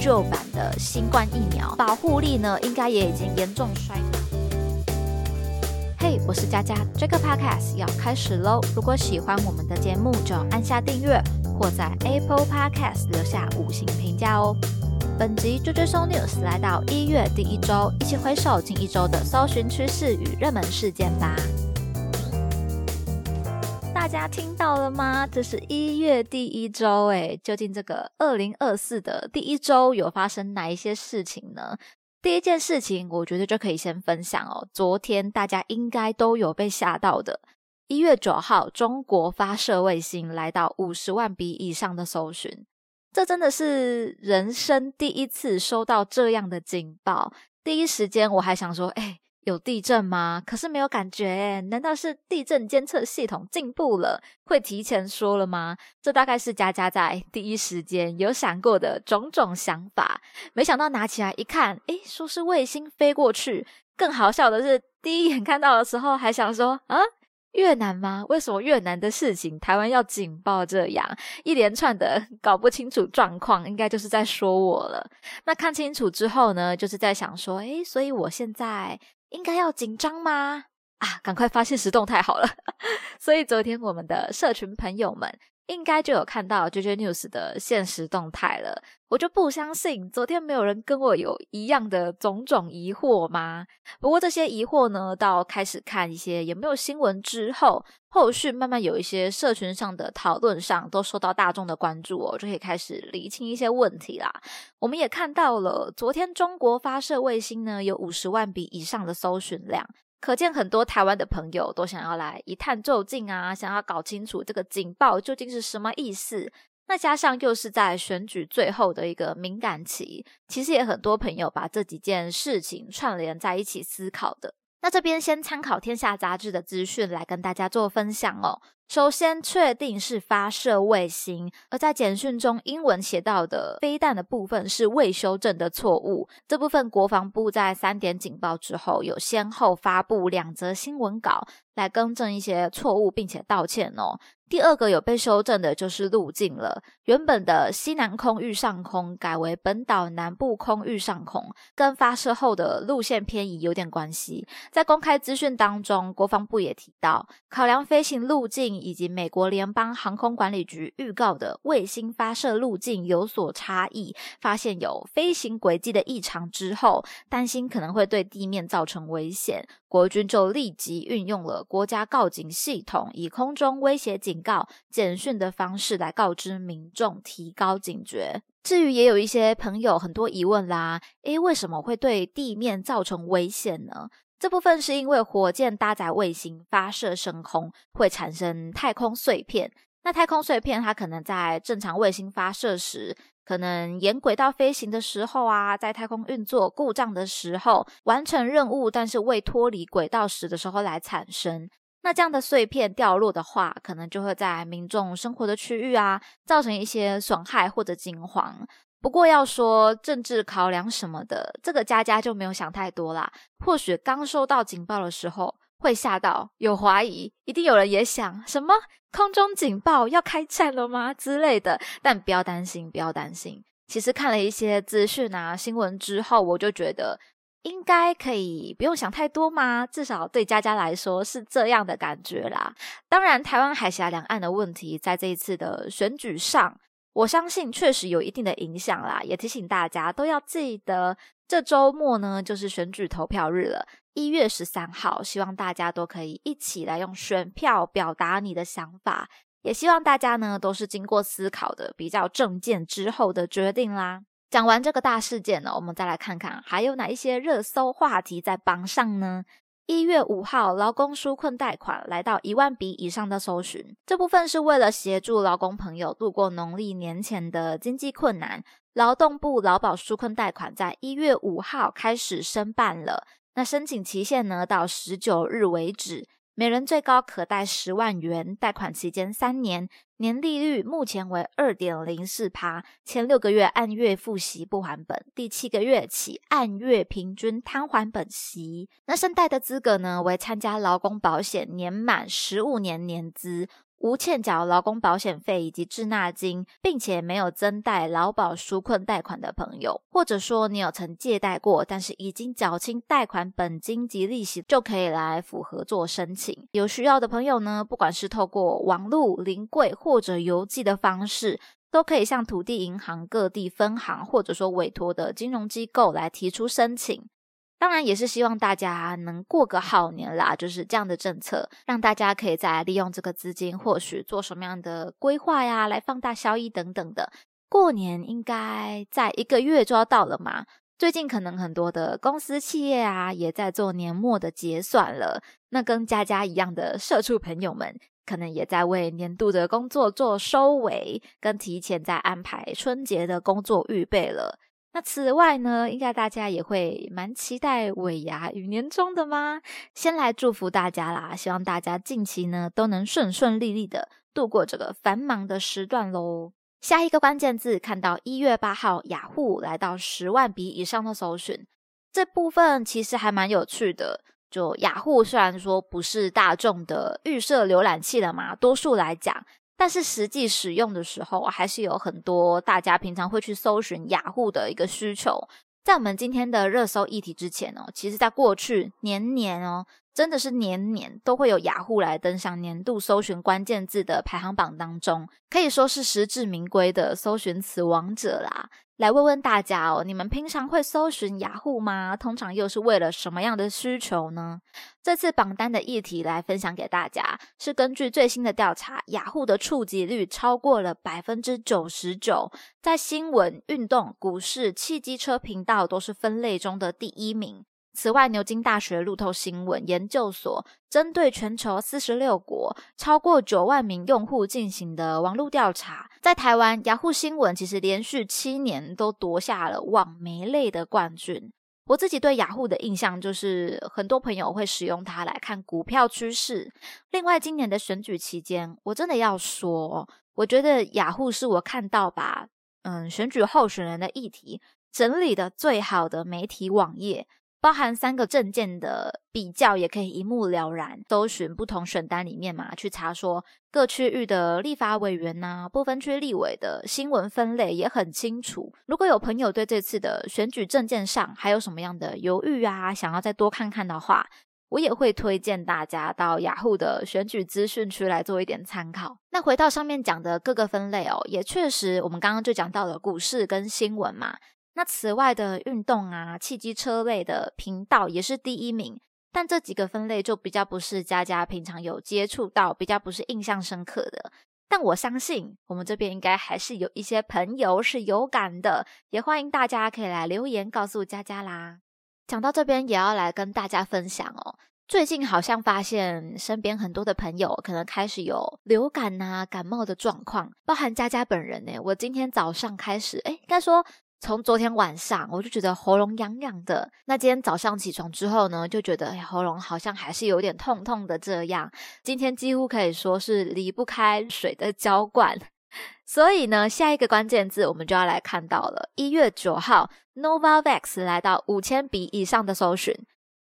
旧版的新冠疫苗，保护力呢应该也已经严重衰退。嘿，我是佳佳，这个 podcast 要开始喽！如果喜欢我们的节目，就按下订阅或在 Apple Podcast 留下五星评价哦。本集追追搜 news 来到一月第一周，一起回首近一周的搜寻趋势与热门事件吧。大家听到了吗？这是一月第一周，诶，究竟这个二零二四的第一周有发生哪一些事情呢？第一件事情，我觉得就可以先分享哦。昨天大家应该都有被吓到的，一月九号，中国发射卫星来到五十万笔以上的搜寻。这真的是人生第一次收到这样的警报，第一时间我还想说，哎，有地震吗？可是没有感觉，难道是地震监测系统进步了，会提前说了吗？这大概是佳佳在第一时间有想过的种种想法，没想到拿起来一看，哎，说是卫星飞过去。更好笑的是，第一眼看到的时候还想说，啊。越南吗？为什么越南的事情台湾要警报？这样一连串的搞不清楚状况，应该就是在说我了。那看清楚之后呢，就是在想说，诶，所以我现在应该要紧张吗？啊，赶快发现实动态好了。所以昨天我们的社群朋友们。应该就有看到 JJ News 的现实动态了，我就不相信昨天没有人跟我有一样的种种疑惑吗？不过这些疑惑呢，到开始看一些有没有新闻之后，后续慢慢有一些社群上的讨论上都受到大众的关注哦，就可以开始理清一些问题啦。我们也看到了，昨天中国发射卫星呢，有五十万笔以上的搜寻量。可见很多台湾的朋友都想要来一探究竟啊，想要搞清楚这个警报究竟是什么意思。那加上又是在选举最后的一个敏感期，其实也很多朋友把这几件事情串联在一起思考的。那这边先参考《天下》杂志的资讯来跟大家做分享哦。首先确定是发射卫星，而在简讯中英文写到的飞弹的部分是未修正的错误。这部分国防部在三点警报之后，有先后发布两则新闻稿来更正一些错误，并且道歉哦。第二个有被修正的就是路径了，原本的西南空域上空改为本岛南部空域上空，跟发射后的路线偏移有点关系。在公开资讯当中，国防部也提到，考量飞行路径。以及美国联邦航空管理局预告的卫星发射路径有所差异，发现有飞行轨迹的异常之后，担心可能会对地面造成危险，国军就立即运用了国家告警系统，以空中威胁警告简讯的方式来告知民众，提高警觉。至于也有一些朋友很多疑问啦，诶，为什么会对地面造成危险呢？这部分是因为火箭搭载卫星发射升空会产生太空碎片，那太空碎片它可能在正常卫星发射时，可能沿轨道飞行的时候啊，在太空运作故障的时候，完成任务但是未脱离轨道时的时候来产生。那这样的碎片掉落的话，可能就会在民众生活的区域啊，造成一些损害或者惊慌。不过要说政治考量什么的，这个佳佳就没有想太多啦。或许刚收到警报的时候会吓到，有怀疑，一定有人也想什么空中警报要开战了吗之类的。但不要担心，不要担心。其实看了一些资讯啊新闻之后，我就觉得应该可以不用想太多嘛。至少对佳佳来说是这样的感觉啦。当然，台湾海峡两岸的问题在这一次的选举上。我相信确实有一定的影响啦，也提醒大家都要记得，这周末呢就是选举投票日了，一月十三号，希望大家都可以一起来用选票表达你的想法，也希望大家呢都是经过思考的比较正见之后的决定啦。讲完这个大事件呢，我们再来看看还有哪一些热搜话题在榜上呢？一月五号，劳工纾困贷款来到一万笔以上的搜寻，这部分是为了协助劳工朋友度过农历年前的经济困难。劳动部劳保纾困贷款在一月五号开始申办了，那申请期限呢到十九日为止。每人最高可贷十万元，贷款期间三年，年利率目前为二点零四趴，前六个月按月付息不还本，第七个月起按月平均摊还本息。那申贷的资格呢，为参加劳工保险年满十五年年资，无欠缴劳工保险费以及滞纳金，并且没有增贷劳保纾困贷款的朋友，或者说你有曾借贷过，但是已经缴清贷款本金及利息，就可以来符合做申请。有需要的朋友呢，不管是透过网络、临柜或者邮寄的方式，都可以向土地银行各地分行或者说委托的金融机构来提出申请。当然也是希望大家能过个好年啦，就是这样的政策，让大家可以再利用这个资金，或许做什么样的规划呀，来放大效益等等的。过年应该在一个月就要到了嘛，最近可能很多的公司企业啊，也在做年末的结算了。那跟佳佳一样的社畜朋友们，可能也在为年度的工作做收尾，跟提前在安排春节的工作预备了。那此外呢，应该大家也会蛮期待尾牙与年终的吗？先来祝福大家啦，希望大家近期呢都能顺顺利利的度过这个繁忙的时段喽。下一个关键字看到一月八号，雅虎来到十万笔以上的搜寻，这部分其实还蛮有趣的。就雅虎虽然说不是大众的预设浏览器了嘛，多数来讲。但是实际使用的时候，还是有很多大家平常会去搜寻雅虎的一个需求。在我们今天的热搜议题之前哦，其实在过去年年哦，真的是年年都会有雅虎来登上年度搜寻关键字的排行榜当中，可以说是实至名归的搜寻词王者啦。来问问大家哦，你们平常会搜寻雅虎吗？通常又是为了什么样的需求呢？这次榜单的议题来分享给大家，是根据最新的调查，雅虎的触及率超过了百分之九十九，在新闻、运动、股市、汽机车频道都是分类中的第一名。此外，牛津大学路透新闻研究所针对全球四十六国超过九万名用户进行的网络调查，在台湾，雅虎新闻其实连续七年都夺下了网媒类的冠军。我自己对雅虎的印象就是，很多朋友会使用它来看股票趋势。另外，今年的选举期间，我真的要说，我觉得雅虎是我看到把嗯选举候选人的议题整理的最好的媒体网页。包含三个证件的比较，也可以一目了然。搜寻不同选单里面嘛，去查说各区域的立法委员呐，不分区立委的新闻分类也很清楚。如果有朋友对这次的选举证件上还有什么样的犹豫啊，想要再多看看的话，我也会推荐大家到雅虎的选举资讯区来做一点参考。那回到上面讲的各个分类哦，也确实，我们刚刚就讲到了股市跟新闻嘛。那此外的运动啊、汽机车类的频道也是第一名，但这几个分类就比较不是佳佳平常有接触到，比较不是印象深刻的。但我相信我们这边应该还是有一些朋友是有感的，也欢迎大家可以来留言告诉佳佳啦。讲到这边也要来跟大家分享哦，最近好像发现身边很多的朋友可能开始有流感啊、感冒的状况，包含佳佳本人呢。我今天早上开始，哎，应该说。从昨天晚上我就觉得喉咙痒痒的，那今天早上起床之后呢，就觉得喉咙好像还是有点痛痛的。这样，今天几乎可以说是离不开水的浇灌。所以呢，下一个关键字我们就要来看到了。一月九号，Novavax 来到五千笔以上的搜寻。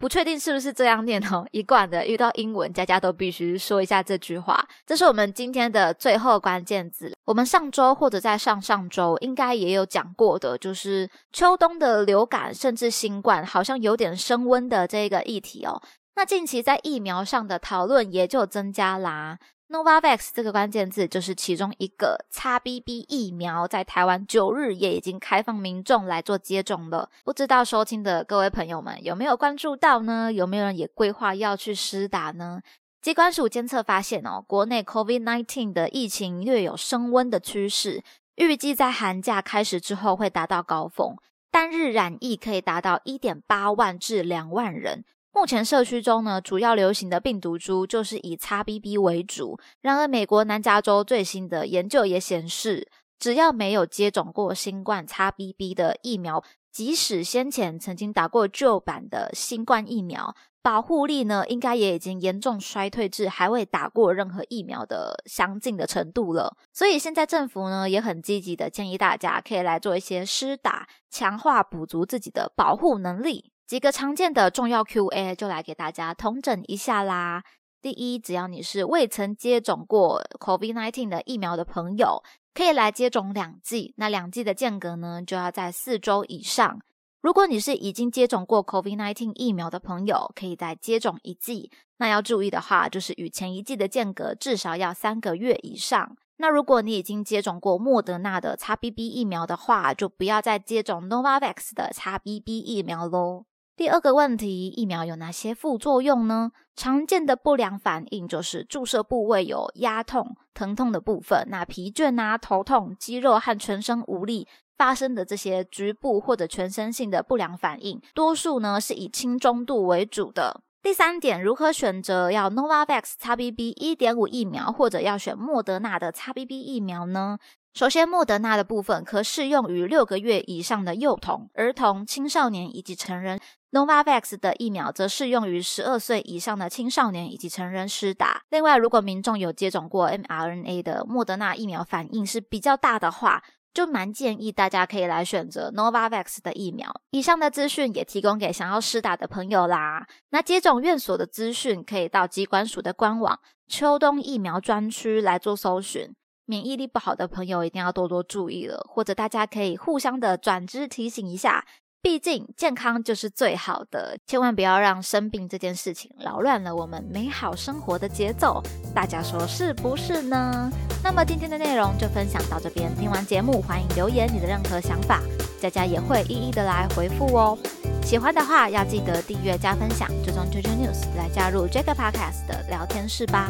不确定是不是这样念哦，一贯的遇到英文，家家都必须说一下这句话。这是我们今天的最后关键字。我们上周或者在上上周应该也有讲过的，就是秋冬的流感甚至新冠好像有点升温的这个议题哦。那近期在疫苗上的讨论也就增加啦。Novavax 这个关键字就是其中一个，XBB 疫苗在台湾九日也已经开放民众来做接种了。不知道收听的各位朋友们有没有关注到呢？有没有人也规划要去施打呢？机关署监测发现哦，国内 COVID-19 的疫情略有升温的趋势，预计在寒假开始之后会达到高峰，单日染疫可以达到一点八万至两万人。目前社区中呢，主要流行的病毒株就是以 XBB 为主。然而，美国南加州最新的研究也显示，只要没有接种过新冠 XBB 的疫苗，即使先前曾经打过旧版的新冠疫苗，保护力呢，应该也已经严重衰退至还未打过任何疫苗的相近的程度了。所以，现在政府呢也很积极的建议大家可以来做一些施打，强化补足自己的保护能力。几个常见的重要 Q&A 就来给大家统整一下啦。第一，只要你是未曾接种过 COVID-19 的疫苗的朋友，可以来接种两剂。那两剂的间隔呢，就要在四周以上。如果你是已经接种过 COVID-19 疫苗的朋友，可以再接种一剂。那要注意的话，就是与前一剂的间隔至少要三个月以上。那如果你已经接种过莫德纳的 XBB 疫苗的话，就不要再接种 Novavax 的 XBB 疫苗喽。第二个问题，疫苗有哪些副作用呢？常见的不良反应就是注射部位有压痛、疼痛的部分，那疲倦啊、头痛、肌肉和全身无力发生的这些局部或者全身性的不良反应，多数呢是以轻中度为主的。第三点，如何选择要 Novavax XBB 一点五疫苗，或者要选莫德纳的 XBB 疫苗呢？首先，莫德纳的部分可适用于六个月以上的幼童、儿童、青少年以及成人；Novavax 的疫苗则适用于十二岁以上的青少年以及成人施打。另外，如果民众有接种过 mRNA 的莫德纳疫苗，反应是比较大的话，就蛮建议大家可以来选择 Novavax 的疫苗。以上的资讯也提供给想要施打的朋友啦。那接种院所的资讯，可以到机关署的官网秋冬疫苗专区来做搜寻。免疫力不好的朋友一定要多多注意了，或者大家可以互相的转知提醒一下，毕竟健康就是最好的，千万不要让生病这件事情扰乱了我们美好生活的节奏。大家说是不是呢？那么今天的内容就分享到这边，听完节目欢迎留言你的任何想法，佳佳也会一一的来回复哦。喜欢的话要记得订阅加分享，追踪 JoJo News 来加入 Jack Podcast 的聊天室吧。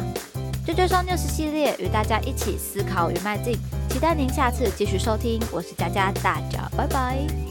追追双 news 系列与大家一起思考与迈进，期待您下次继续收听。我是佳佳，大家拜拜。